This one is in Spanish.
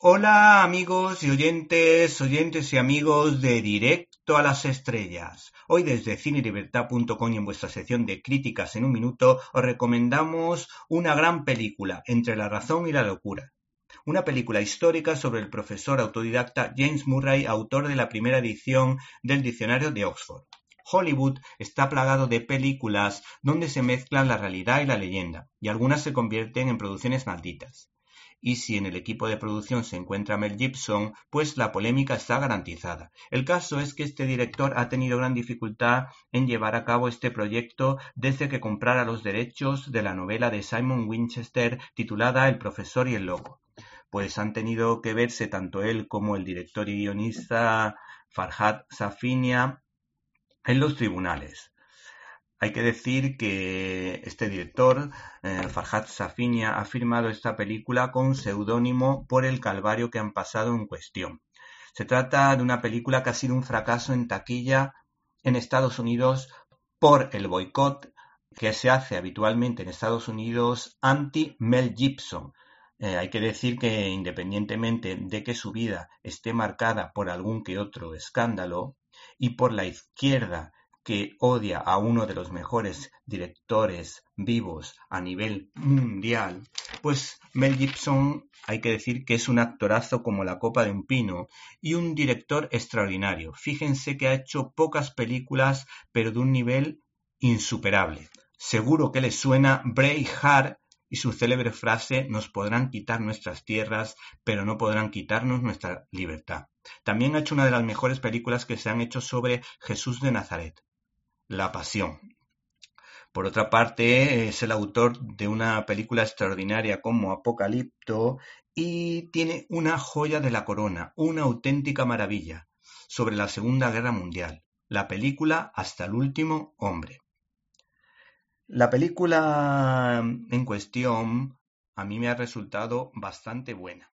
Hola amigos y oyentes, oyentes y amigos de Directo a las Estrellas. Hoy desde cinelibertad.com y en vuestra sección de críticas en un minuto os recomendamos una gran película, Entre la razón y la locura. Una película histórica sobre el profesor autodidacta James Murray, autor de la primera edición del diccionario de Oxford. Hollywood está plagado de películas donde se mezclan la realidad y la leyenda, y algunas se convierten en producciones malditas y si en el equipo de producción se encuentra Mel Gibson, pues la polémica está garantizada. El caso es que este director ha tenido gran dificultad en llevar a cabo este proyecto desde que comprara los derechos de la novela de Simon Winchester titulada El profesor y el loco. Pues han tenido que verse tanto él como el director y guionista Farhad Safinia en los tribunales. Hay que decir que este director, eh, Farhad Safinia, ha firmado esta película con seudónimo por el calvario que han pasado en cuestión. Se trata de una película que ha sido un fracaso en taquilla en Estados Unidos por el boicot que se hace habitualmente en Estados Unidos anti-Mel Gibson. Eh, hay que decir que independientemente de que su vida esté marcada por algún que otro escándalo y por la izquierda que odia a uno de los mejores directores vivos a nivel mundial, pues Mel Gibson hay que decir que es un actorazo como la copa de un pino y un director extraordinario. Fíjense que ha hecho pocas películas, pero de un nivel insuperable. Seguro que les suena Braveheart y su célebre frase nos podrán quitar nuestras tierras, pero no podrán quitarnos nuestra libertad. También ha hecho una de las mejores películas que se han hecho sobre Jesús de Nazaret. La Pasión. Por otra parte, es el autor de una película extraordinaria como Apocalipto y tiene una joya de la corona, una auténtica maravilla, sobre la Segunda Guerra Mundial, la película Hasta el último hombre. La película en cuestión a mí me ha resultado bastante buena.